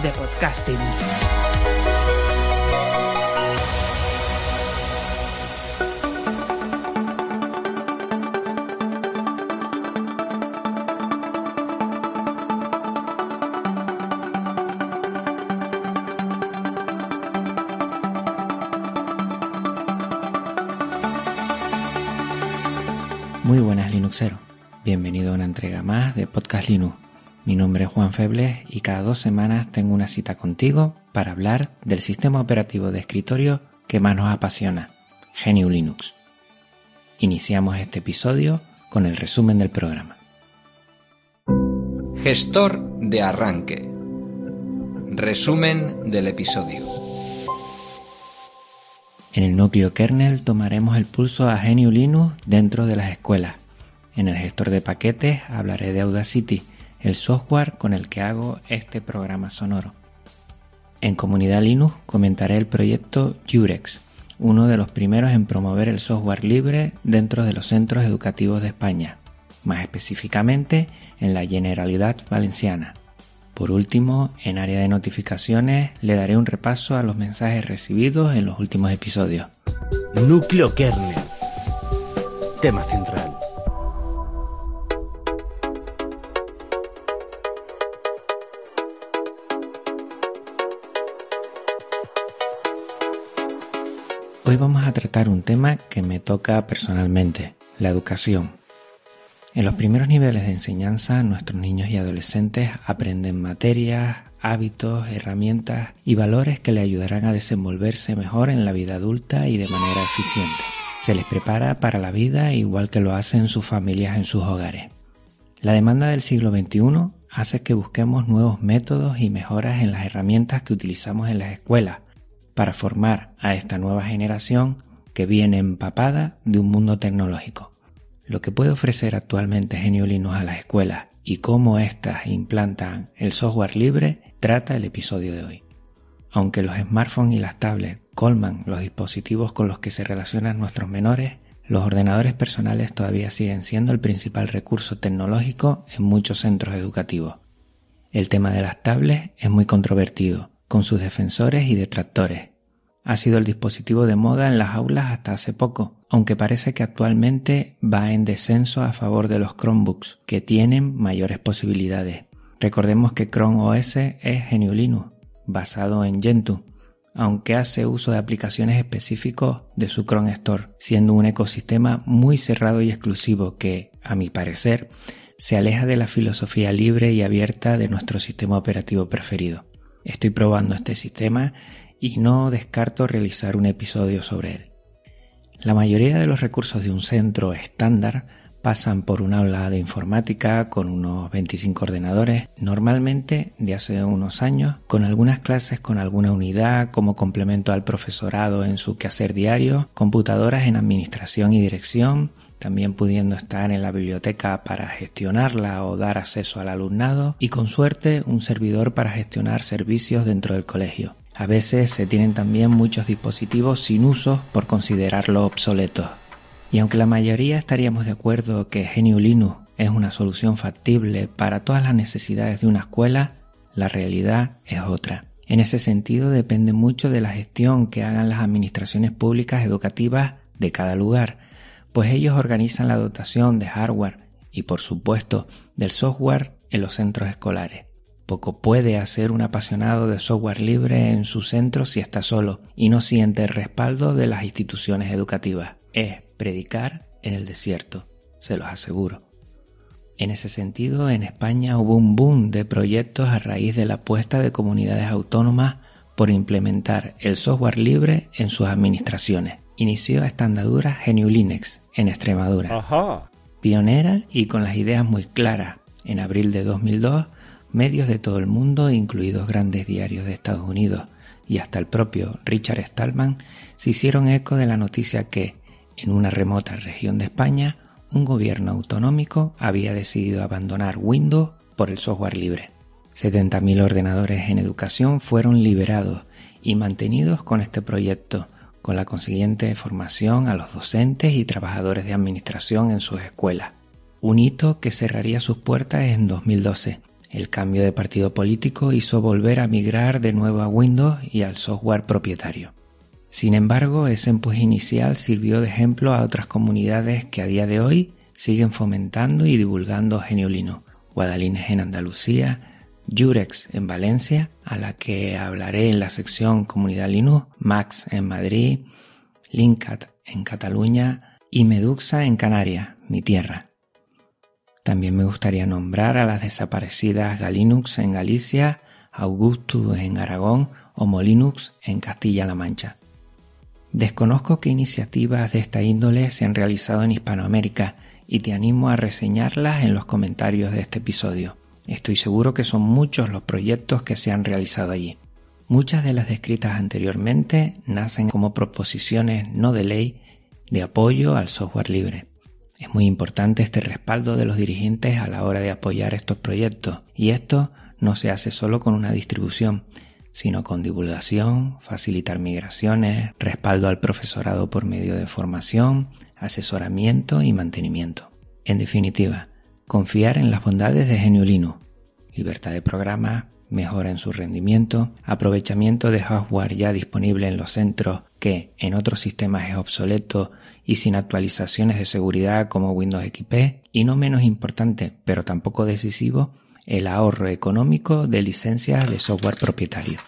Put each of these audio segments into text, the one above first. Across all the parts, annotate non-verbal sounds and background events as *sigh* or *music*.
de podcasting. Muy buenas Linuxero, bienvenido a una entrega más de Podcast Linux. Mi nombre es Juan Febles y cada dos semanas tengo una cita contigo para hablar del sistema operativo de escritorio que más nos apasiona, GNU Linux. Iniciamos este episodio con el resumen del programa. Gestor de arranque. Resumen del episodio. En el núcleo kernel tomaremos el pulso a GNU Linux dentro de las escuelas. En el gestor de paquetes hablaré de Audacity, el software con el que hago este programa sonoro. En Comunidad Linux comentaré el proyecto Jurex, uno de los primeros en promover el software libre dentro de los centros educativos de España, más específicamente en la Generalidad Valenciana. Por último, en área de notificaciones le daré un repaso a los mensajes recibidos en los últimos episodios. Núcleo kernel. Tema central. Hoy vamos a tratar un tema que me toca personalmente, la educación. En los primeros niveles de enseñanza, nuestros niños y adolescentes aprenden materias, hábitos, herramientas y valores que le ayudarán a desenvolverse mejor en la vida adulta y de manera eficiente. Se les prepara para la vida igual que lo hacen sus familias en sus hogares. La demanda del siglo XXI hace que busquemos nuevos métodos y mejoras en las herramientas que utilizamos en las escuelas para formar a esta nueva generación que viene empapada de un mundo tecnológico. Lo que puede ofrecer actualmente GNU Linux a las escuelas y cómo éstas implantan el software libre trata el episodio de hoy. Aunque los smartphones y las tablets colman los dispositivos con los que se relacionan nuestros menores, los ordenadores personales todavía siguen siendo el principal recurso tecnológico en muchos centros educativos. El tema de las tablets es muy controvertido, con sus defensores y detractores. Ha sido el dispositivo de moda en las aulas hasta hace poco, aunque parece que actualmente va en descenso a favor de los Chromebooks, que tienen mayores posibilidades. Recordemos que Chrome OS es GNU Linux, basado en Gentoo, aunque hace uso de aplicaciones específicos de su Chrome Store, siendo un ecosistema muy cerrado y exclusivo que, a mi parecer, se aleja de la filosofía libre y abierta de nuestro sistema operativo preferido. Estoy probando este sistema y no descarto realizar un episodio sobre él. La mayoría de los recursos de un centro estándar pasan por un aula de informática con unos 25 ordenadores, normalmente de hace unos años, con algunas clases con alguna unidad como complemento al profesorado en su quehacer diario, computadoras en administración y dirección, también pudiendo estar en la biblioteca para gestionarla o dar acceso al alumnado y con suerte un servidor para gestionar servicios dentro del colegio. A veces se tienen también muchos dispositivos sin uso por considerarlos obsoletos. Y aunque la mayoría estaríamos de acuerdo que GNU Linux es una solución factible para todas las necesidades de una escuela, la realidad es otra. En ese sentido depende mucho de la gestión que hagan las administraciones públicas educativas de cada lugar, pues ellos organizan la dotación de hardware y por supuesto del software en los centros escolares. Poco puede hacer un apasionado de software libre en su centro si está solo y no siente el respaldo de las instituciones educativas. Es predicar en el desierto, se los aseguro. En ese sentido, en España hubo un boom de proyectos a raíz de la apuesta de comunidades autónomas por implementar el software libre en sus administraciones. Inició esta andadura GNU Linux en Extremadura. Pionera y con las ideas muy claras. En abril de 2002 medios de todo el mundo, incluidos grandes diarios de Estados Unidos y hasta el propio Richard Stallman, se hicieron eco de la noticia que, en una remota región de España, un gobierno autonómico había decidido abandonar Windows por el software libre. 70.000 ordenadores en educación fueron liberados y mantenidos con este proyecto, con la consiguiente formación a los docentes y trabajadores de administración en sus escuelas. Un hito que cerraría sus puertas en 2012. El cambio de partido político hizo volver a migrar de nuevo a Windows y al software propietario. Sin embargo, ese empuje inicial sirvió de ejemplo a otras comunidades que a día de hoy siguen fomentando y divulgando Geniolino. Guadalines en Andalucía, Jurex en Valencia, a la que hablaré en la sección Comunidad Linux, Max en Madrid, Linkat en Cataluña y Meduxa en Canarias, mi tierra. También me gustaría nombrar a las desaparecidas Galinux en Galicia, Augustus en Aragón o Molinux en Castilla-La Mancha. Desconozco qué iniciativas de esta índole se han realizado en Hispanoamérica y te animo a reseñarlas en los comentarios de este episodio. Estoy seguro que son muchos los proyectos que se han realizado allí. Muchas de las descritas anteriormente nacen como proposiciones no de ley de apoyo al software libre. Es muy importante este respaldo de los dirigentes a la hora de apoyar estos proyectos y esto no se hace solo con una distribución, sino con divulgación, facilitar migraciones, respaldo al profesorado por medio de formación, asesoramiento y mantenimiento. En definitiva, confiar en las bondades de Geniolino, libertad de programa, mejora en su rendimiento, aprovechamiento de hardware ya disponible en los centros que en otros sistemas es obsoleto y sin actualizaciones de seguridad como Windows XP y no menos importante, pero tampoco decisivo, el ahorro económico de licencias de software propietario.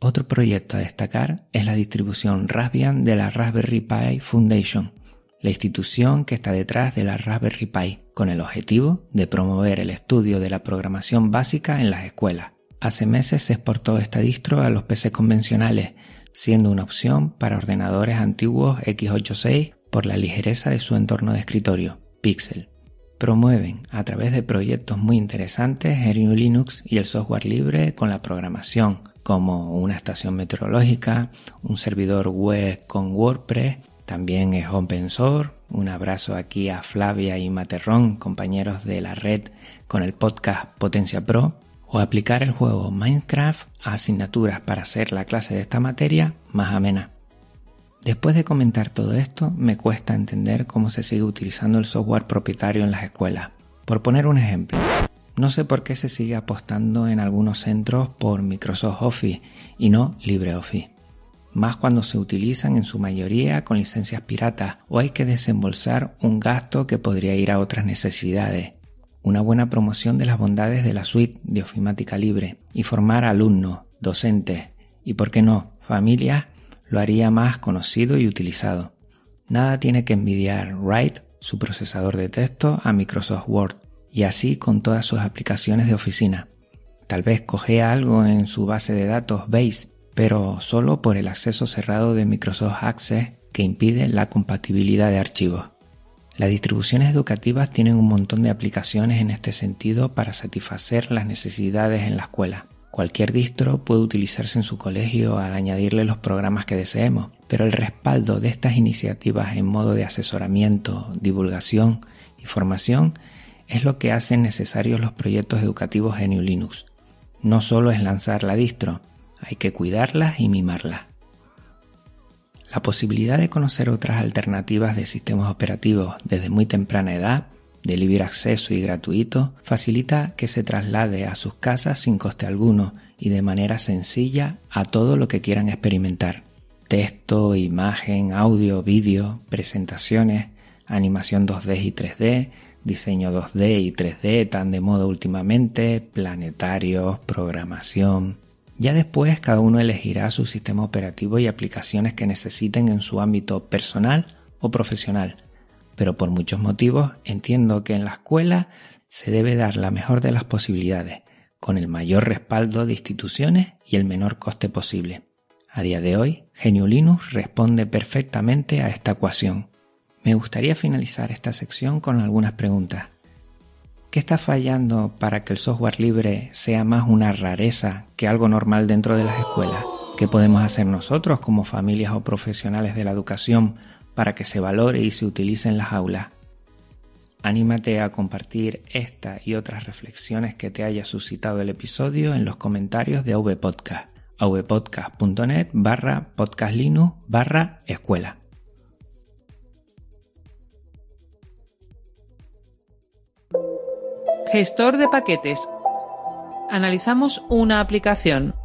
Otro proyecto a destacar es la distribución Raspbian de la Raspberry Pi Foundation, la institución que está detrás de la Raspberry Pi, con el objetivo de promover el estudio de la programación básica en las escuelas. Hace meses se exportó esta distro a los PC convencionales, siendo una opción para ordenadores antiguos x86 por la ligereza de su entorno de escritorio, Pixel. Promueven a través de proyectos muy interesantes GNU Linux y el software libre con la programación, como una estación meteorológica, un servidor web con WordPress también es open source. Un abrazo aquí a Flavia y Materrón, compañeros de la red con el podcast Potencia Pro. O aplicar el juego Minecraft a asignaturas para hacer la clase de esta materia más amena. Después de comentar todo esto, me cuesta entender cómo se sigue utilizando el software propietario en las escuelas. Por poner un ejemplo, no sé por qué se sigue apostando en algunos centros por Microsoft Office y no LibreOffice más cuando se utilizan en su mayoría con licencias piratas o hay que desembolsar un gasto que podría ir a otras necesidades. Una buena promoción de las bondades de la suite de ofimática libre y formar alumnos, docentes y, por qué no, familias lo haría más conocido y utilizado. Nada tiene que envidiar Write, su procesador de texto, a Microsoft Word y así con todas sus aplicaciones de oficina. Tal vez coge algo en su base de datos Base pero solo por el acceso cerrado de Microsoft Access que impide la compatibilidad de archivos. Las distribuciones educativas tienen un montón de aplicaciones en este sentido para satisfacer las necesidades en la escuela. Cualquier distro puede utilizarse en su colegio al añadirle los programas que deseemos, pero el respaldo de estas iniciativas en modo de asesoramiento, divulgación y formación es lo que hacen necesarios los proyectos educativos en Linux. No solo es lanzar la distro, hay que cuidarlas y mimarlas. La posibilidad de conocer otras alternativas de sistemas operativos desde muy temprana edad, de libre acceso y gratuito, facilita que se traslade a sus casas sin coste alguno y de manera sencilla a todo lo que quieran experimentar. Texto, imagen, audio, vídeo, presentaciones, animación 2D y 3D, diseño 2D y 3D tan de moda últimamente, planetarios, programación, ya después cada uno elegirá su sistema operativo y aplicaciones que necesiten en su ámbito personal o profesional, pero por muchos motivos entiendo que en la escuela se debe dar la mejor de las posibilidades, con el mayor respaldo de instituciones y el menor coste posible. A día de hoy, Genio Linux responde perfectamente a esta ecuación. Me gustaría finalizar esta sección con algunas preguntas. ¿Qué está fallando para que el software libre sea más una rareza que algo normal dentro de las escuelas? ¿Qué podemos hacer nosotros como familias o profesionales de la educación para que se valore y se utilice en las aulas? Anímate a compartir esta y otras reflexiones que te haya suscitado el episodio en los comentarios de avpodcast, avpodcast.net barra podcastlinux barra escuela. Gestor de paquetes. Analizamos una aplicación.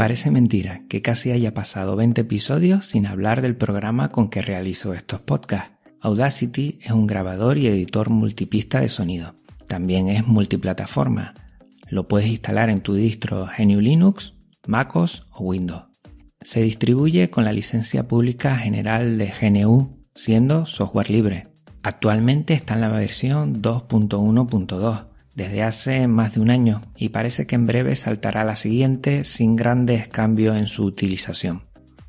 Parece mentira que casi haya pasado 20 episodios sin hablar del programa con que realizo estos podcasts. Audacity es un grabador y editor multipista de sonido. También es multiplataforma. Lo puedes instalar en tu distro GNU Linux, MacOS o Windows. Se distribuye con la licencia pública general de GNU, siendo software libre. Actualmente está en la versión 2.1.2 desde hace más de un año y parece que en breve saltará la siguiente sin grandes cambios en su utilización.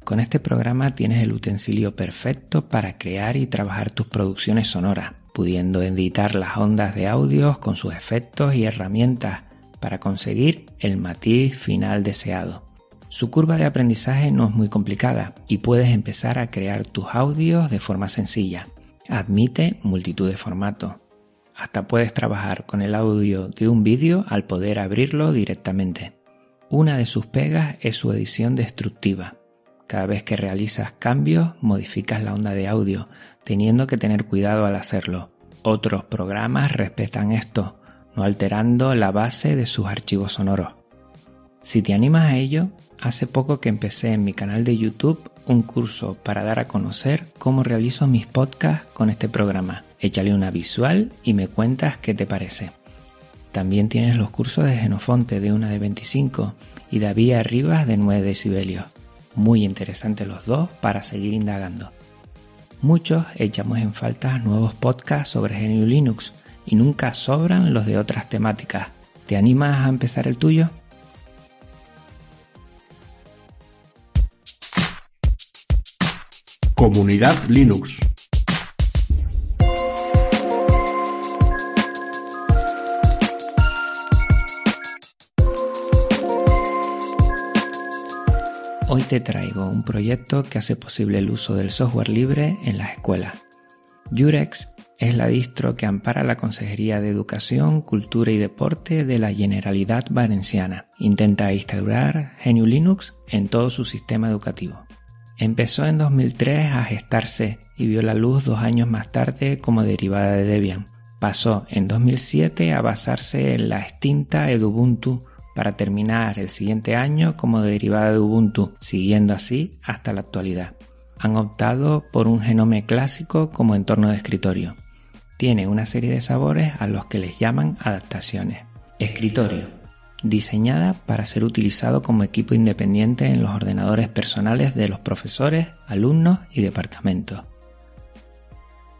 Con este programa tienes el utensilio perfecto para crear y trabajar tus producciones sonoras, pudiendo editar las ondas de audios con sus efectos y herramientas para conseguir el matiz final deseado. Su curva de aprendizaje no es muy complicada y puedes empezar a crear tus audios de forma sencilla. Admite multitud de formatos, hasta puedes trabajar con el audio de un vídeo al poder abrirlo directamente. Una de sus pegas es su edición destructiva. Cada vez que realizas cambios, modificas la onda de audio, teniendo que tener cuidado al hacerlo. Otros programas respetan esto, no alterando la base de sus archivos sonoros. Si te animas a ello, hace poco que empecé en mi canal de YouTube un curso para dar a conocer cómo realizo mis podcasts con este programa. Échale una visual y me cuentas qué te parece. También tienes los cursos de Genofonte de una de 25 y David Arribas de 9 decibelios. Muy interesantes los dos para seguir indagando. Muchos echamos en falta nuevos podcasts sobre GNU Linux y nunca sobran los de otras temáticas. ¿Te animas a empezar el tuyo? Comunidad Linux. Hoy te traigo un proyecto que hace posible el uso del software libre en las escuelas. Jurex es la distro que ampara la Consejería de Educación, Cultura y Deporte de la Generalidad Valenciana. Intenta instaurar GNU Linux en todo su sistema educativo. Empezó en 2003 a gestarse y vio la luz dos años más tarde como derivada de Debian. Pasó en 2007 a basarse en la extinta Edubuntu para terminar el siguiente año como derivada de Ubuntu, siguiendo así hasta la actualidad. Han optado por un genome clásico como entorno de escritorio. Tiene una serie de sabores a los que les llaman adaptaciones. Escritorio. Diseñada para ser utilizado como equipo independiente en los ordenadores personales de los profesores, alumnos y departamentos.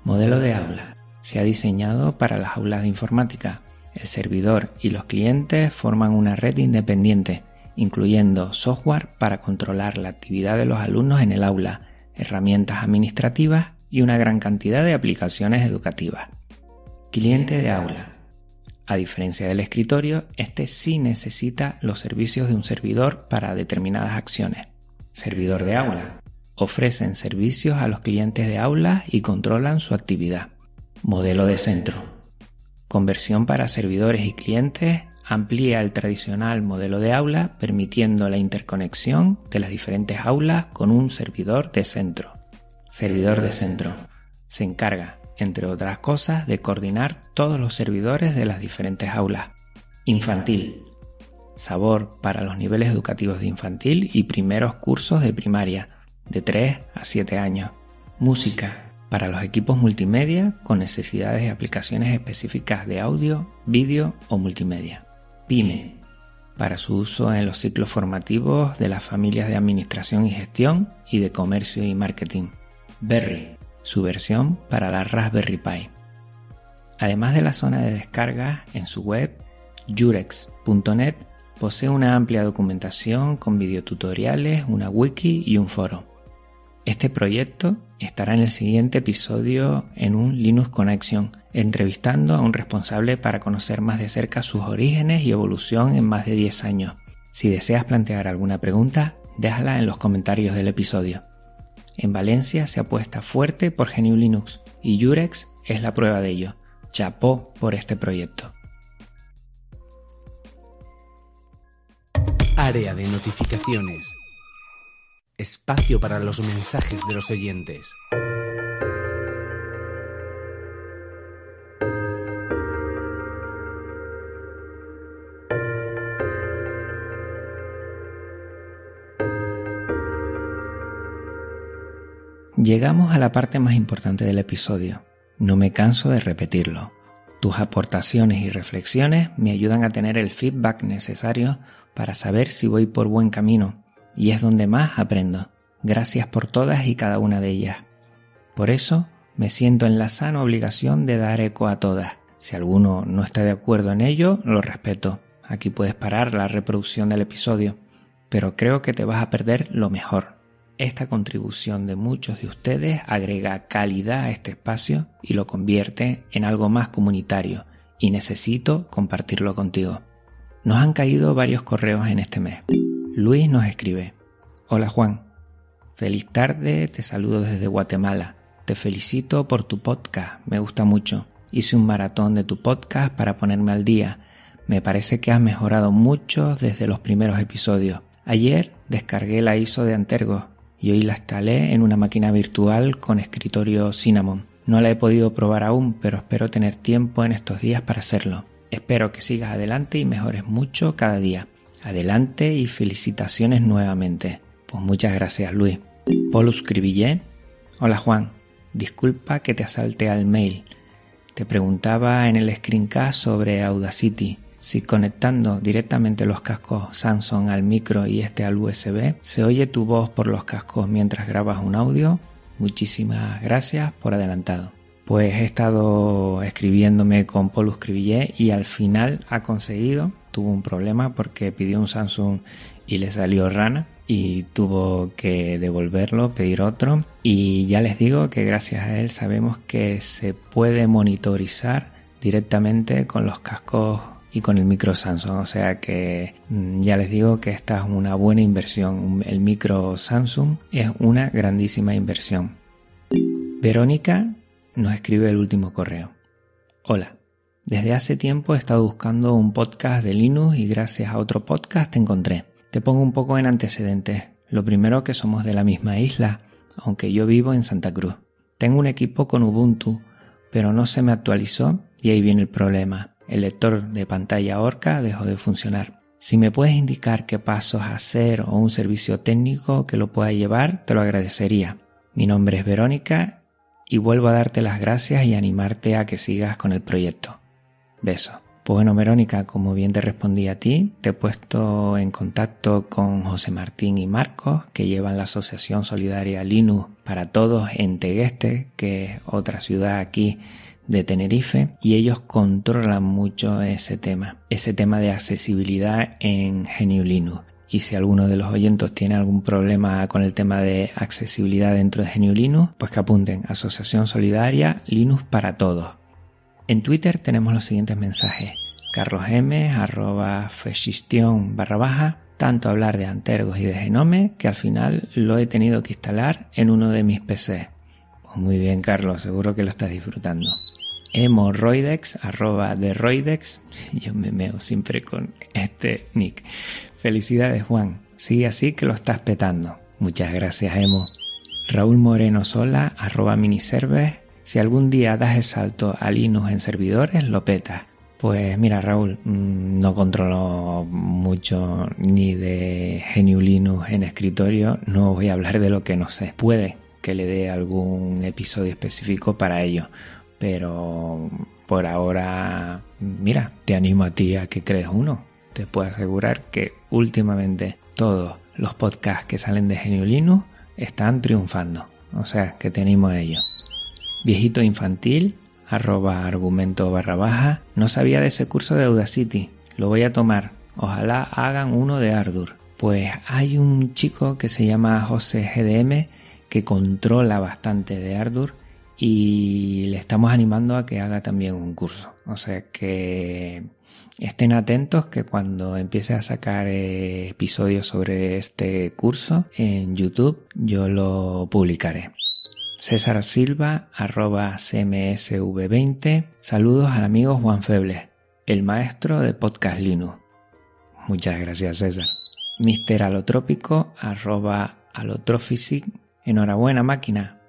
Modelo de aula. Se ha diseñado para las aulas de informática, el servidor y los clientes forman una red independiente, incluyendo software para controlar la actividad de los alumnos en el aula, herramientas administrativas y una gran cantidad de aplicaciones educativas. Cliente de aula. A diferencia del escritorio, este sí necesita los servicios de un servidor para determinadas acciones. Servidor de aula. Ofrecen servicios a los clientes de aula y controlan su actividad. Modelo de centro Conversión para servidores y clientes amplía el tradicional modelo de aula permitiendo la interconexión de las diferentes aulas con un servidor de centro. Servidor de centro. Se encarga, entre otras cosas, de coordinar todos los servidores de las diferentes aulas. Infantil. Sabor para los niveles educativos de infantil y primeros cursos de primaria, de 3 a 7 años. Música para los equipos multimedia con necesidades de aplicaciones específicas de audio, vídeo o multimedia. PyME, para su uso en los ciclos formativos de las familias de administración y gestión y de comercio y marketing. Berry, su versión para la Raspberry Pi. Además de la zona de descarga, en su web, jurex.net posee una amplia documentación con videotutoriales, una wiki y un foro. Este proyecto estará en el siguiente episodio en un Linux Connection, entrevistando a un responsable para conocer más de cerca sus orígenes y evolución en más de 10 años. Si deseas plantear alguna pregunta, déjala en los comentarios del episodio. En Valencia se apuesta fuerte por GNU Linux y Jurex es la prueba de ello. Chapó por este proyecto. Área de notificaciones. Espacio para los mensajes de los oyentes. Llegamos a la parte más importante del episodio. No me canso de repetirlo. Tus aportaciones y reflexiones me ayudan a tener el feedback necesario para saber si voy por buen camino, y es donde más aprendo. Gracias por todas y cada una de ellas. Por eso me siento en la sana obligación de dar eco a todas. Si alguno no está de acuerdo en ello, lo respeto. Aquí puedes parar la reproducción del episodio, pero creo que te vas a perder lo mejor. Esta contribución de muchos de ustedes agrega calidad a este espacio y lo convierte en algo más comunitario y necesito compartirlo contigo. Nos han caído varios correos en este mes. Luis nos escribe, Hola Juan, feliz tarde, te saludo desde Guatemala, te felicito por tu podcast, me gusta mucho. Hice un maratón de tu podcast para ponerme al día. Me parece que has mejorado mucho desde los primeros episodios. Ayer descargué la ISO de Antergo y hoy la instalé en una máquina virtual con escritorio Cinnamon. No la he podido probar aún, pero espero tener tiempo en estos días para hacerlo. Espero que sigas adelante y mejores mucho cada día. Adelante y felicitaciones nuevamente. Pues muchas gracias Luis. Polus Cribillé. Hola Juan. Disculpa que te asalte al mail. Te preguntaba en el screencast sobre Audacity si conectando directamente los cascos Samsung al micro y este al USB, se oye tu voz por los cascos mientras grabas un audio, muchísimas gracias por adelantado. Pues he estado escribiéndome con Paul Scrivillé y al final ha conseguido, tuvo un problema porque pidió un Samsung y le salió rana y tuvo que devolverlo, pedir otro y ya les digo que gracias a él sabemos que se puede monitorizar directamente con los cascos y con el micro Samsung. O sea que mm, ya les digo que esta es una buena inversión. El micro Samsung es una grandísima inversión. Verónica nos escribe el último correo. Hola. Desde hace tiempo he estado buscando un podcast de Linux y gracias a otro podcast te encontré. Te pongo un poco en antecedentes. Lo primero que somos de la misma isla, aunque yo vivo en Santa Cruz. Tengo un equipo con Ubuntu, pero no se me actualizó y ahí viene el problema el lector de pantalla Orca dejó de funcionar. Si me puedes indicar qué pasos hacer o un servicio técnico que lo pueda llevar, te lo agradecería. Mi nombre es Verónica y vuelvo a darte las gracias y animarte a que sigas con el proyecto. Beso. Pues bueno, Verónica, como bien te respondí a ti, te he puesto en contacto con José Martín y Marcos, que llevan la Asociación Solidaria Linux para Todos en Tegueste, que es otra ciudad aquí de Tenerife y ellos controlan mucho ese tema, ese tema de accesibilidad en GNU Linux. Y si alguno de los oyentes tiene algún problema con el tema de accesibilidad dentro de GNU Linux, pues que apunten Asociación Solidaria Linux para Todos. En Twitter tenemos los siguientes mensajes. Carlos M, arroba barra baja, tanto hablar de Antergos y de Genome que al final lo he tenido que instalar en uno de mis PC. Muy bien, Carlos, seguro que lo estás disfrutando hemorroidex, arroba de Roidex. *laughs* Yo me meo siempre con este nick. Felicidades, Juan. Sigue así que lo estás petando. Muchas gracias, Emo. Raúl Moreno Sola, arroba miniserves. Si algún día das el salto a Linux en servidores, lo petas. Pues mira, Raúl, mm, no controlo mucho ni de GNU Linux en escritorio. No voy a hablar de lo que no sé. Puede que le dé algún episodio específico para ello pero por ahora, mira, te animo a ti a que crees uno. Te puedo asegurar que últimamente todos los podcasts que salen de Genio Linux están triunfando. O sea, que te animo a ello. Viejito infantil, arroba argumento barra baja, no sabía de ese curso de Audacity. Lo voy a tomar. Ojalá hagan uno de Ardour. Pues hay un chico que se llama José GDM que controla bastante de Ardour y le estamos animando a que haga también un curso. O sea que estén atentos que cuando empiece a sacar eh, episodios sobre este curso en YouTube yo lo publicaré. César Silva, arroba CMSV20. Saludos al amigo Juan Feble, el maestro de Podcast Linux. Muchas gracias, César. Mister Alotrópico, arroba Alotrofisic. Enhorabuena, máquina.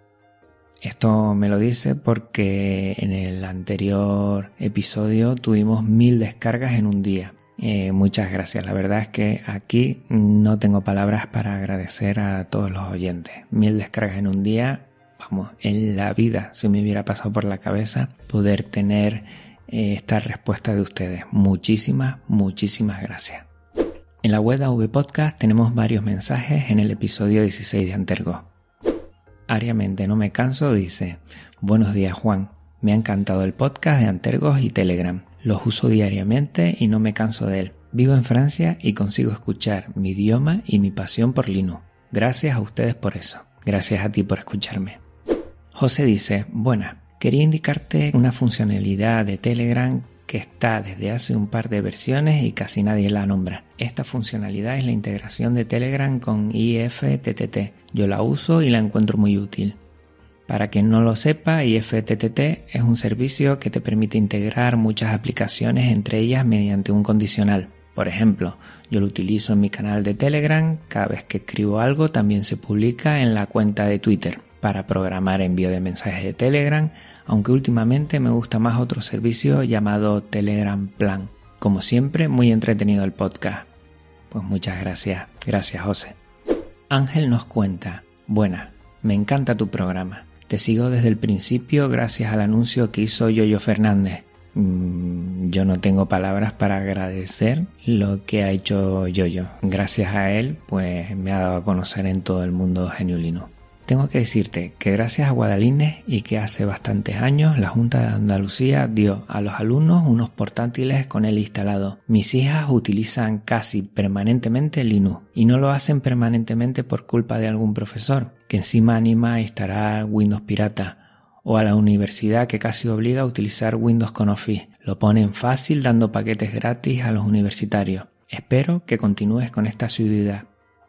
Esto me lo dice porque en el anterior episodio tuvimos mil descargas en un día. Eh, muchas gracias. La verdad es que aquí no tengo palabras para agradecer a todos los oyentes. Mil descargas en un día vamos, en la vida si me hubiera pasado por la cabeza poder tener eh, esta respuesta de ustedes. Muchísimas, muchísimas gracias. En la web de AV Podcast tenemos varios mensajes en el episodio 16 de Antergo. Ariamente no me canso dice, buenos días Juan, me ha encantado el podcast de Antergos y Telegram. Los uso diariamente y no me canso de él. Vivo en Francia y consigo escuchar mi idioma y mi pasión por Linux. Gracias a ustedes por eso. Gracias a ti por escucharme. José dice, buena, quería indicarte una funcionalidad de Telegram que está desde hace un par de versiones y casi nadie la nombra. Esta funcionalidad es la integración de Telegram con IFTTT. Yo la uso y la encuentro muy útil. Para quien no lo sepa, IFTTT es un servicio que te permite integrar muchas aplicaciones entre ellas mediante un condicional. Por ejemplo, yo lo utilizo en mi canal de Telegram, cada vez que escribo algo también se publica en la cuenta de Twitter para programar envío de mensajes de Telegram, aunque últimamente me gusta más otro servicio llamado Telegram Plan. Como siempre, muy entretenido el podcast. Pues muchas gracias, gracias José. Ángel nos cuenta, buena, me encanta tu programa. Te sigo desde el principio gracias al anuncio que hizo Yoyo Fernández. Mm, yo no tengo palabras para agradecer lo que ha hecho Yoyo. Gracias a él, pues me ha dado a conocer en todo el mundo geniulino. Tengo que decirte que gracias a Guadalines y que hace bastantes años la Junta de Andalucía dio a los alumnos unos portátiles con él instalado. Mis hijas utilizan casi permanentemente Linux y no lo hacen permanentemente por culpa de algún profesor que encima anima a instalar Windows pirata o a la universidad que casi obliga a utilizar Windows con Office. Lo ponen fácil dando paquetes gratis a los universitarios. Espero que continúes con esta asiduidad.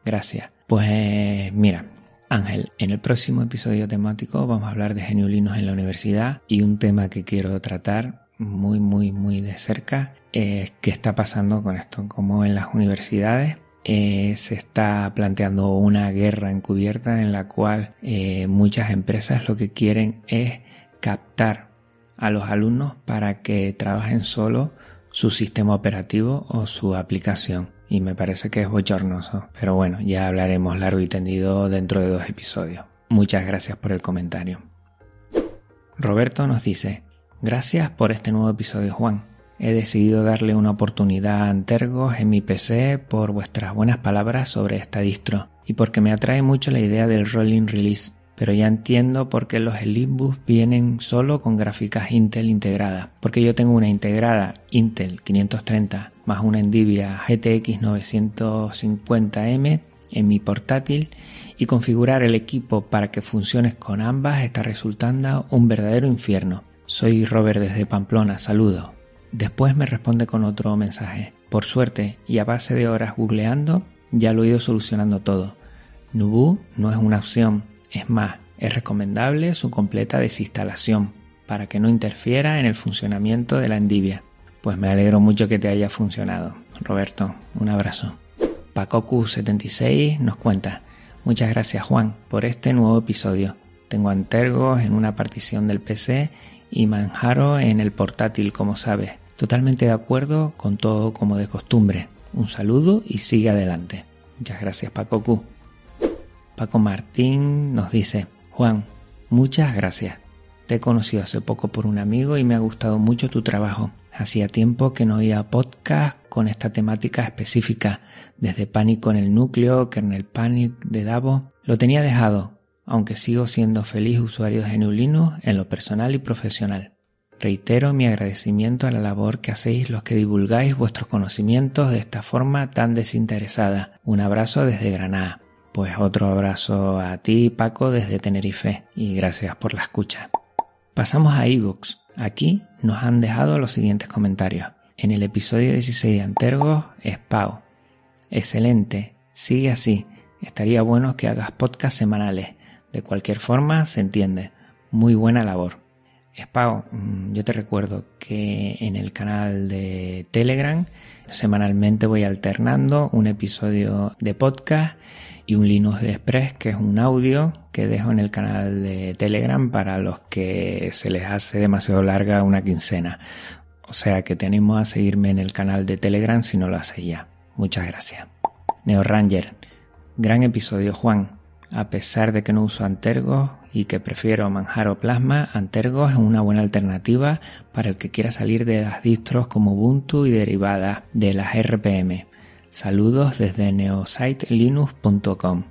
Gracias. Pues mira, Ángel, en el próximo episodio temático vamos a hablar de geniulinos en la universidad y un tema que quiero tratar muy, muy, muy de cerca es qué está pasando con esto, como en las universidades eh, se está planteando una guerra encubierta en la cual eh, muchas empresas lo que quieren es captar a los alumnos para que trabajen solo su sistema operativo o su aplicación y me parece que es bochornoso. Pero bueno, ya hablaremos largo y tendido dentro de dos episodios. Muchas gracias por el comentario. Roberto nos dice, gracias por este nuevo episodio Juan. He decidido darle una oportunidad a Antergos en mi PC por vuestras buenas palabras sobre esta distro y porque me atrae mucho la idea del rolling release pero ya entiendo por qué los Slimbus vienen solo con gráficas Intel integradas, porque yo tengo una integrada Intel 530 más una Nvidia GTX 950M en mi portátil y configurar el equipo para que funcione con ambas está resultando un verdadero infierno. Soy Robert desde Pamplona, saludo. Después me responde con otro mensaje. Por suerte y a base de horas googleando, ya lo he ido solucionando todo. Nubu no es una opción, es más, es recomendable su completa desinstalación para que no interfiera en el funcionamiento de la endivia. Pues me alegro mucho que te haya funcionado. Roberto, un abrazo. Pacocu76 nos cuenta, muchas gracias Juan por este nuevo episodio. Tengo Antergos en una partición del PC y Manjaro en el portátil, como sabes. Totalmente de acuerdo con todo como de costumbre. Un saludo y sigue adelante. Muchas gracias Pacocu. Paco Martín nos dice, Juan, muchas gracias. Te he conocido hace poco por un amigo y me ha gustado mucho tu trabajo. Hacía tiempo que no oía podcast con esta temática específica, desde Pánico en el núcleo, Kernel Panic de Davo. Lo tenía dejado, aunque sigo siendo feliz usuario de Genulino en lo personal y profesional. Reitero mi agradecimiento a la labor que hacéis los que divulgáis vuestros conocimientos de esta forma tan desinteresada. Un abrazo desde Granada. Pues otro abrazo a ti, Paco, desde Tenerife, y gracias por la escucha. Pasamos a ebooks. Aquí nos han dejado los siguientes comentarios. En el episodio 16 de Antergos, Spao. Excelente, sigue así. Estaría bueno que hagas podcast semanales. De cualquier forma, se entiende. Muy buena labor. Spao, mm, yo te recuerdo que en el canal de Telegram semanalmente voy alternando un episodio de podcast y un Linux de Express, que es un audio que dejo en el canal de Telegram para los que se les hace demasiado larga una quincena. O sea que te animo a seguirme en el canal de Telegram si no lo haces ya. Muchas gracias. Neo Ranger. Gran episodio, Juan. A pesar de que no uso Antergos y que prefiero Manjaro Plasma, Antergos es una buena alternativa para el que quiera salir de las distros como Ubuntu y derivadas de las RPM. Saludos desde neositelinux.com.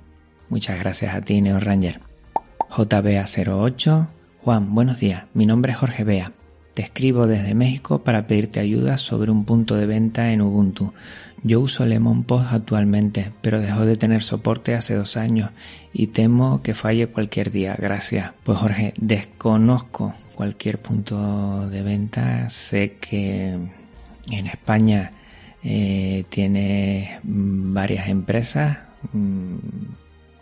Muchas gracias a ti, NeoRanger. JBA08. Juan, buenos días. Mi nombre es Jorge Bea. Te escribo desde México para pedirte ayuda sobre un punto de venta en Ubuntu. Yo uso Lemon Post actualmente, pero dejó de tener soporte hace dos años y temo que falle cualquier día. Gracias. Pues Jorge, desconozco cualquier punto de venta. Sé que en España eh, tienes varias empresas, mm,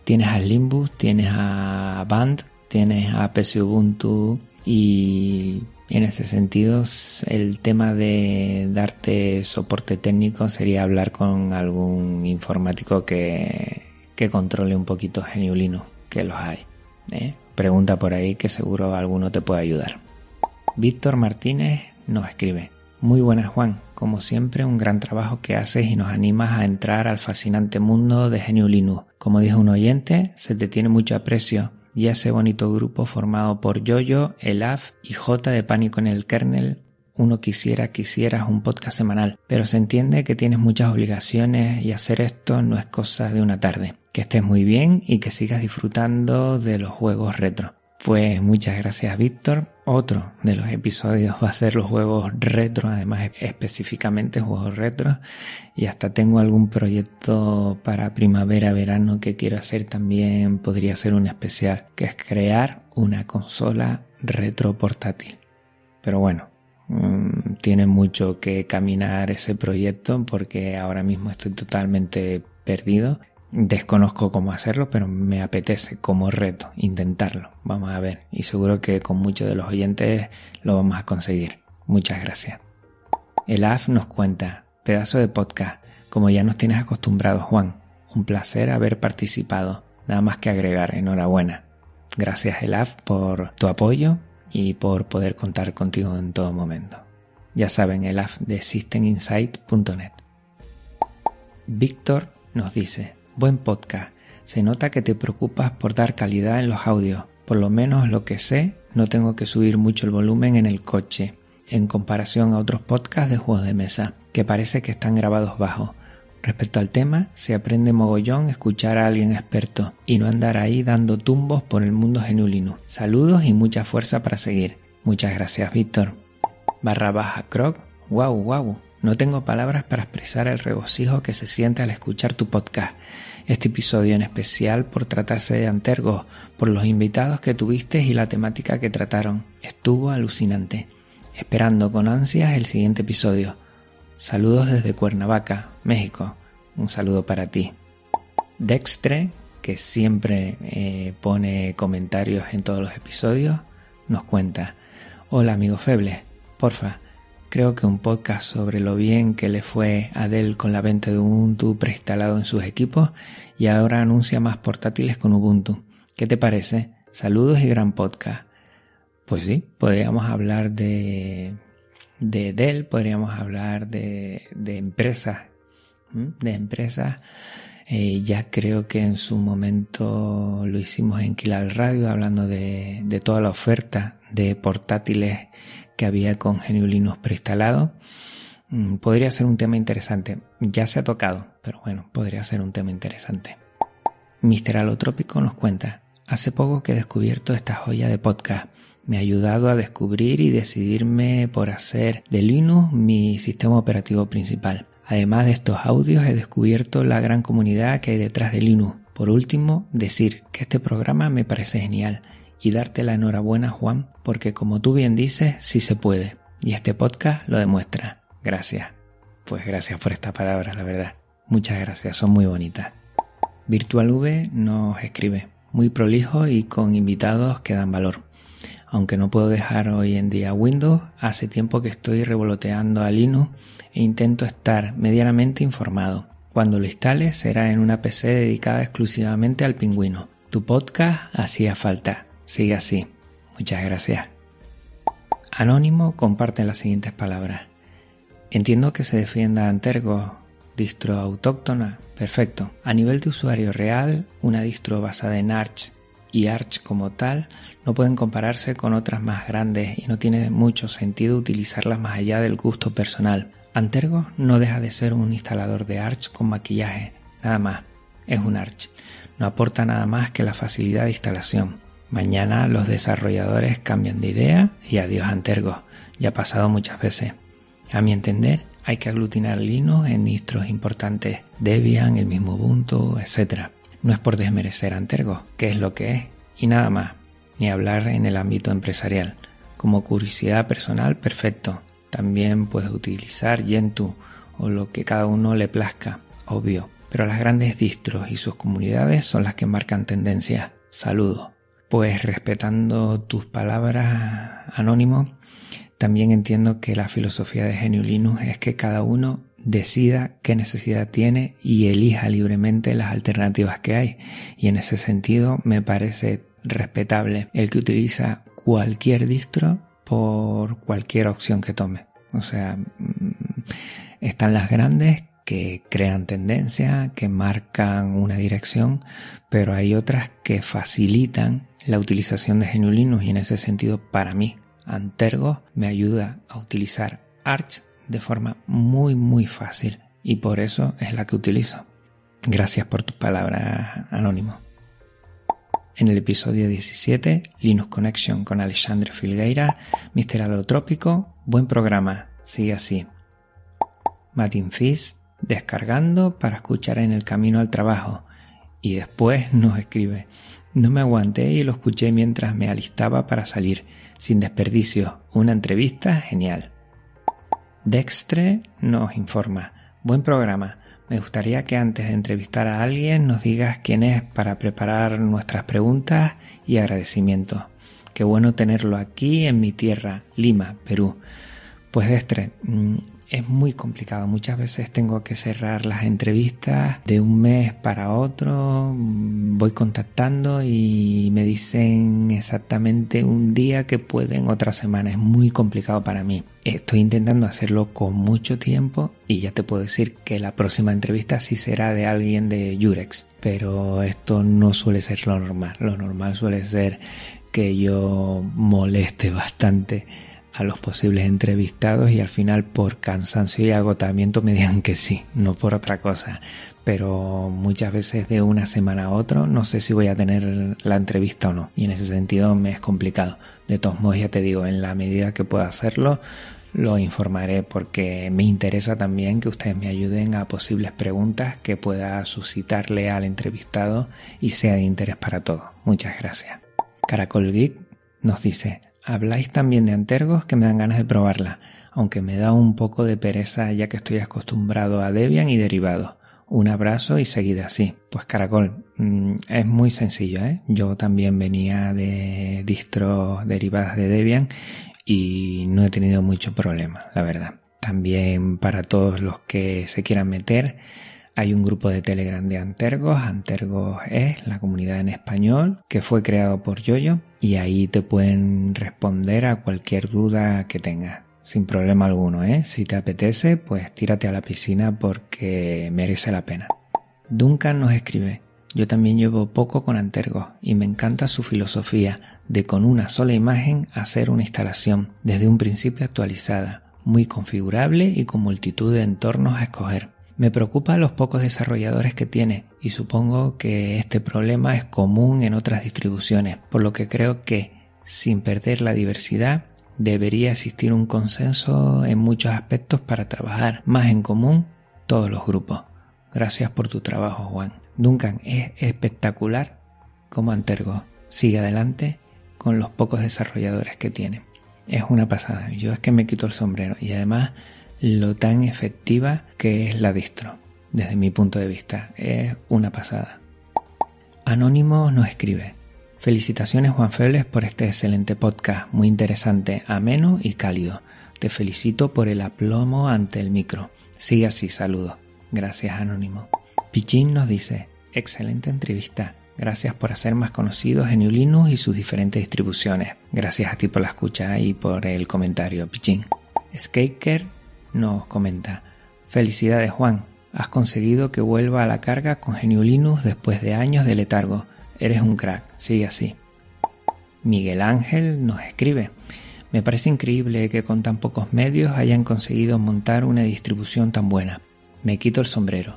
tienes a Limbus, tienes a Band, tienes a PC Ubuntu y en ese sentido el tema de darte soporte técnico sería hablar con algún informático que, controle un poquito Geniulino, que los hay. ¿eh? Pregunta por ahí que seguro alguno te puede ayudar. Víctor Martínez nos escribe. Muy buenas Juan, como siempre un gran trabajo que haces y nos animas a entrar al fascinante mundo de GNU Linux. Como dijo un oyente, se te tiene mucho aprecio y ese bonito grupo formado por Yoyo, Elaf y J de Pánico en el Kernel. Uno quisiera que hicieras un podcast semanal, pero se entiende que tienes muchas obligaciones y hacer esto no es cosa de una tarde. Que estés muy bien y que sigas disfrutando de los juegos retro. Pues muchas gracias Víctor. Otro de los episodios va a ser los juegos retro, además específicamente juegos retro. Y hasta tengo algún proyecto para primavera, verano que quiero hacer también. Podría ser un especial, que es crear una consola retro portátil. Pero bueno, mm, tiene mucho que caminar ese proyecto porque ahora mismo estoy totalmente perdido Desconozco cómo hacerlo, pero me apetece como reto intentarlo. Vamos a ver. Y seguro que con muchos de los oyentes lo vamos a conseguir. Muchas gracias. El AF nos cuenta, pedazo de podcast, como ya nos tienes acostumbrados, Juan. Un placer haber participado. Nada más que agregar. Enhorabuena. Gracias, Elaf, por tu apoyo y por poder contar contigo en todo momento. Ya saben, el AF de systeminsight.net. Víctor nos dice, Buen podcast. Se nota que te preocupas por dar calidad en los audios. Por lo menos lo que sé, no tengo que subir mucho el volumen en el coche, en comparación a otros podcasts de juegos de mesa, que parece que están grabados bajo. Respecto al tema, se aprende mogollón escuchar a alguien experto y no andar ahí dando tumbos por el mundo genuino. Saludos y mucha fuerza para seguir. Muchas gracias, Víctor. Barra baja Croc. Wow, wow. No tengo palabras para expresar el regocijo que se siente al escuchar tu podcast. Este episodio en especial por tratarse de Antergos, por los invitados que tuviste y la temática que trataron. Estuvo alucinante. Esperando con ansias el siguiente episodio. Saludos desde Cuernavaca, México. Un saludo para ti. Dextre, que siempre eh, pone comentarios en todos los episodios, nos cuenta. Hola amigo Feble, porfa, Creo que un podcast sobre lo bien que le fue a Dell con la venta de Ubuntu preinstalado en sus equipos y ahora anuncia más portátiles con Ubuntu. ¿Qué te parece? Saludos y gran podcast. Pues sí, podríamos hablar de, de Dell, podríamos hablar de, de empresas, de empresas. Eh, ya creo que en su momento lo hicimos en Kilal Radio hablando de, toda la oferta de portátiles que había con GNU Linux preinstalado. Mm, podría ser un tema interesante. Ya se ha tocado, pero bueno, podría ser un tema interesante. Mr. Alotrópico nos cuenta, hace poco que he descubierto esta joya de podcast. Me ha ayudado a descubrir y decidirme por hacer de Linux mi sistema operativo principal. Además de estos audios he descubierto la gran comunidad que hay detrás de Linux. Por último, decir que este programa me parece genial y darte la enhorabuena Juan, porque como tú bien dices, sí se puede. Y este podcast lo demuestra. Gracias. Pues gracias por estas palabras, la verdad. Muchas gracias, son muy bonitas. Virtual V nos escribe, muy prolijo y con invitados que dan valor. Aunque no puedo dejar hoy en día Windows, hace tiempo que estoy revoloteando a Linux e intento estar medianamente informado. Cuando lo instale será en una PC dedicada exclusivamente al pingüino. Tu podcast hacía falta. Sigue así. Muchas gracias. Anónimo comparte las siguientes palabras. Entiendo que se defienda Antergo, distro autóctona. Perfecto. A nivel de usuario real, una distro basada en Arch y Arch como tal no pueden compararse con otras más grandes y no tiene mucho sentido utilizarlas más allá del gusto personal. Antergo no deja de ser un instalador de Arch con maquillaje, nada más. Es un Arch. No aporta nada más que la facilidad de instalación. Mañana los desarrolladores cambian de idea y adiós Antergo. Ya ha pasado muchas veces. A mi entender, hay que aglutinar Linux en distros importantes, Debian, el mismo Ubuntu, etc. No es por desmerecer Antergo, que es lo que es, y nada más, ni hablar en el ámbito empresarial. Como curiosidad personal, perfecto. También puedes utilizar Gentoo o lo que cada uno le plazca, obvio. Pero las grandes distros y sus comunidades son las que marcan tendencia. Saludos. Pues respetando tus palabras, Anónimo, también entiendo que la filosofía de GNU Linux es que cada uno decida qué necesidad tiene y elija libremente las alternativas que hay. Y en ese sentido me parece respetable el que utiliza cualquier distro por cualquier opción que tome. O sea, mm, están las grandes que crean tendencia, que marcan una dirección, pero hay otras que facilitan la utilización de GNU Linux y en ese sentido para mí Antergo me ayuda a utilizar Arch de forma muy muy fácil y por eso es la que utilizo. Gracias por tus palabras, Anónimo. En el episodio 17, Linux Connection con Alexandre Filgueira, Mr. Alotrópico, buen programa, sigue así. Martin Fizz, descargando para escuchar en el camino al trabajo. Y después *laughs* nos escribe, no me aguanté y lo escuché mientras me alistaba para salir sin desperdicio, una entrevista genial. Dextre nos informa, buen programa. Me gustaría que antes de entrevistar a alguien nos digas quién es para preparar nuestras preguntas y agradecimientos. Qué bueno tenerlo aquí en mi tierra, Lima, Perú. Pues Dextre, mm, es muy complicado. Muchas veces tengo que cerrar las entrevistas de un mes para otro. Voy contactando y me dicen exactamente un día que pueden otra semana. Es muy complicado para mí. Estoy intentando hacerlo con mucho tiempo y ya te puedo decir que la próxima entrevista sí será de alguien de Jurex. Pero esto no suele ser lo normal. Lo normal suele ser que yo moleste bastante a los posibles entrevistados y al final por cansancio y agotamiento me digan que sí, no por otra cosa. Pero muchas veces de una semana a otra no sé si voy a tener la entrevista o no. Y en ese sentido me es complicado. De todos modos ya te digo, en la medida que pueda hacerlo, lo informaré porque me interesa también que ustedes me ayuden a posibles preguntas que pueda suscitarle al entrevistado y sea de interés para todos. Muchas gracias. Caracol Geek nos dice, Habláis también de antergos que me dan ganas de probarla, aunque me da un poco de pereza ya que estoy acostumbrado a Debian y derivados. Un abrazo y seguida así. Pues Caracol, mm, es muy sencillo, ¿eh? Yo también venía de distros derivadas de Debian y no he tenido mucho problema, la verdad. También para todos los que se quieran meter, hay un grupo de Telegram de Antergos, Antergos es la comunidad en español que fue creado por Yoyo y ahí te pueden responder a cualquier duda que tengas sin problema alguno, ¿eh? Si te apetece, pues tírate a la piscina porque merece la pena. Duncan nos escribe, yo también llevo poco con Antergos y me encanta su filosofía de con una sola imagen hacer una instalación desde un principio actualizada, muy configurable y con multitud de entornos a escoger. Me preocupa los pocos desarrolladores que tiene y supongo que este problema es común en otras distribuciones, por lo que creo que, sin perder la diversidad, debería existir un consenso en muchos aspectos para trabajar más en común todos los grupos. Gracias por tu trabajo, Juan. Duncan es espectacular como Antergo. Sigue adelante con los pocos desarrolladores que tiene. Es una pasada. Yo es que me quito el sombrero y además lo tan efectiva que es la distro. Desde mi punto de vista, es una pasada. Anónimo nos escribe. Felicitaciones Juan Febles por este excelente podcast, muy interesante, ameno y cálido. Te felicito por el aplomo ante el micro. Sigue así, saludos. Gracias Anónimo. Pichín nos dice, excelente entrevista. Gracias por hacer más conocidos GNU Linux y sus diferentes distribuciones. Gracias a ti por la escucha y por el comentario, Pichín. Skaker nos comenta, felicidades Juan, has conseguido que vuelva a la carga con GNU Linux después de años de letargo. Eres un crack, sigue así. Miguel Ángel nos escribe, me parece increíble que con tan pocos medios hayan conseguido montar una distribución tan buena. Me quito el sombrero.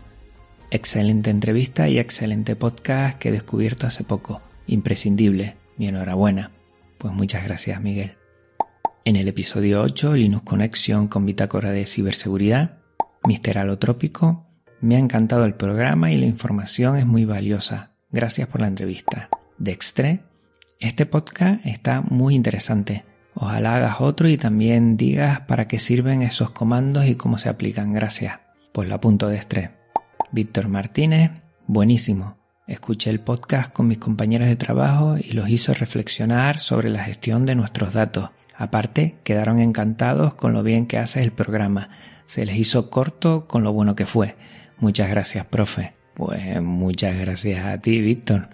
Excelente entrevista y excelente podcast que he descubierto hace poco. Imprescindible. Mi enhorabuena. Pues muchas gracias, Miguel. En el episodio 8, Linux Connection con bitácora de ciberseguridad, Mister Alotrópico, me ha encantado el programa y la información es muy valiosa. Gracias por la entrevista. Dextre, este podcast está muy interesante. Ojalá hagas otro y también digas para qué sirven esos comandos y cómo se aplican. Gracias. Pues lo apunto Dextre. Víctor Martínez, buenísimo. Escuché el podcast con mis compañeros de trabajo y los hizo reflexionar sobre la gestión de nuestros datos. Aparte, quedaron encantados con lo bien que hace el programa. Se les hizo corto con lo bueno que fue. Muchas gracias, profe. Pues muchas gracias a ti, Víctor.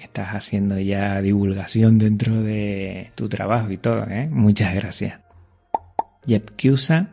Estás haciendo ya divulgación dentro de tu trabajo y todo, ¿eh? Muchas gracias. Kiusa,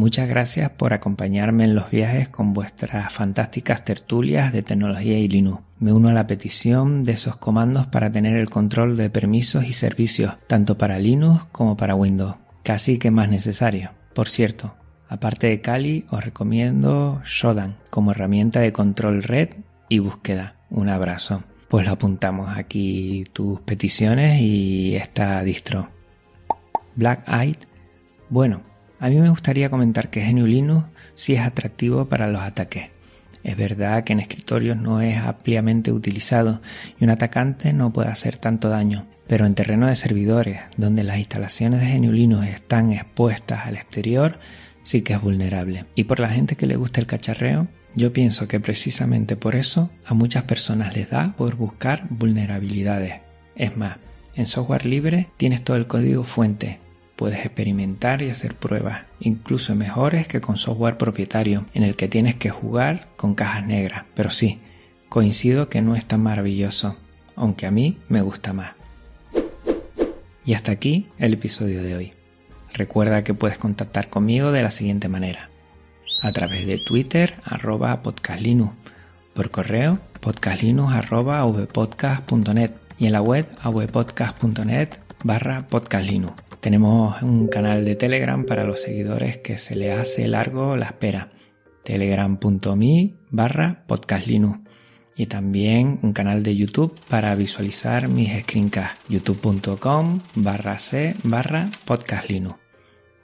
muchas gracias por acompañarme en los viajes con vuestras fantásticas tertulias de tecnología y Linux. Me uno a la petición de esos comandos para tener el control de permisos y servicios, tanto para Linux como para Windows. Casi que más necesario. Por cierto, aparte de Kali, os recomiendo Shodan como herramienta de control red y búsqueda. Un abrazo. Pues lo apuntamos aquí tus peticiones y esta distro. Black Eyed. Bueno, a mí me gustaría comentar que GNU Linux sí es atractivo para los ataques es verdad que en escritorios no es ampliamente utilizado y un atacante no puede hacer tanto daño, pero en terreno de servidores, donde las instalaciones de GNU Linux están expuestas al exterior, sí que es vulnerable. Y por la gente que le gusta el cacharreo, yo pienso que precisamente por eso a muchas personas les da por buscar vulnerabilidades. Es más, en software libre tienes todo el código fuente, Puedes experimentar y hacer pruebas, incluso mejores que con software propietario, en el que tienes que jugar con cajas negras. Pero sí, coincido que no es tan maravilloso, aunque a mí me gusta más. Y hasta aquí el episodio de hoy. Recuerda que puedes contactar conmigo de la siguiente manera. A través de Twitter, arroba podcastlinux, por correo, podcastlinux arroba y en la web avpodcast.net barra podcastlinux. Tenemos un canal de Telegram para los seguidores que se le hace largo la espera. Telegram.me barra podcastlinux. Y también un canal de YouTube para visualizar mis screencasts. youtube.com barra c barra podcastlinux.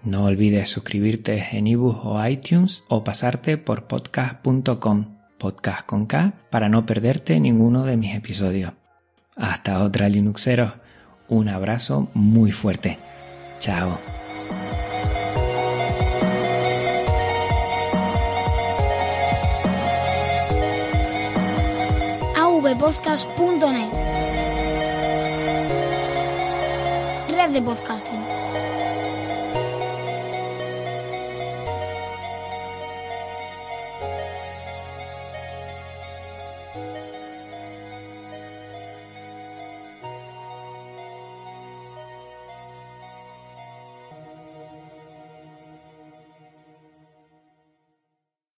No olvides suscribirte en ebooks o iTunes o pasarte por podcast.com, podcast con K, para no perderte ninguno de mis episodios. Hasta otra Linuxeros. Un abrazo muy fuerte. Chao. avpodcast.net Red de podcasting.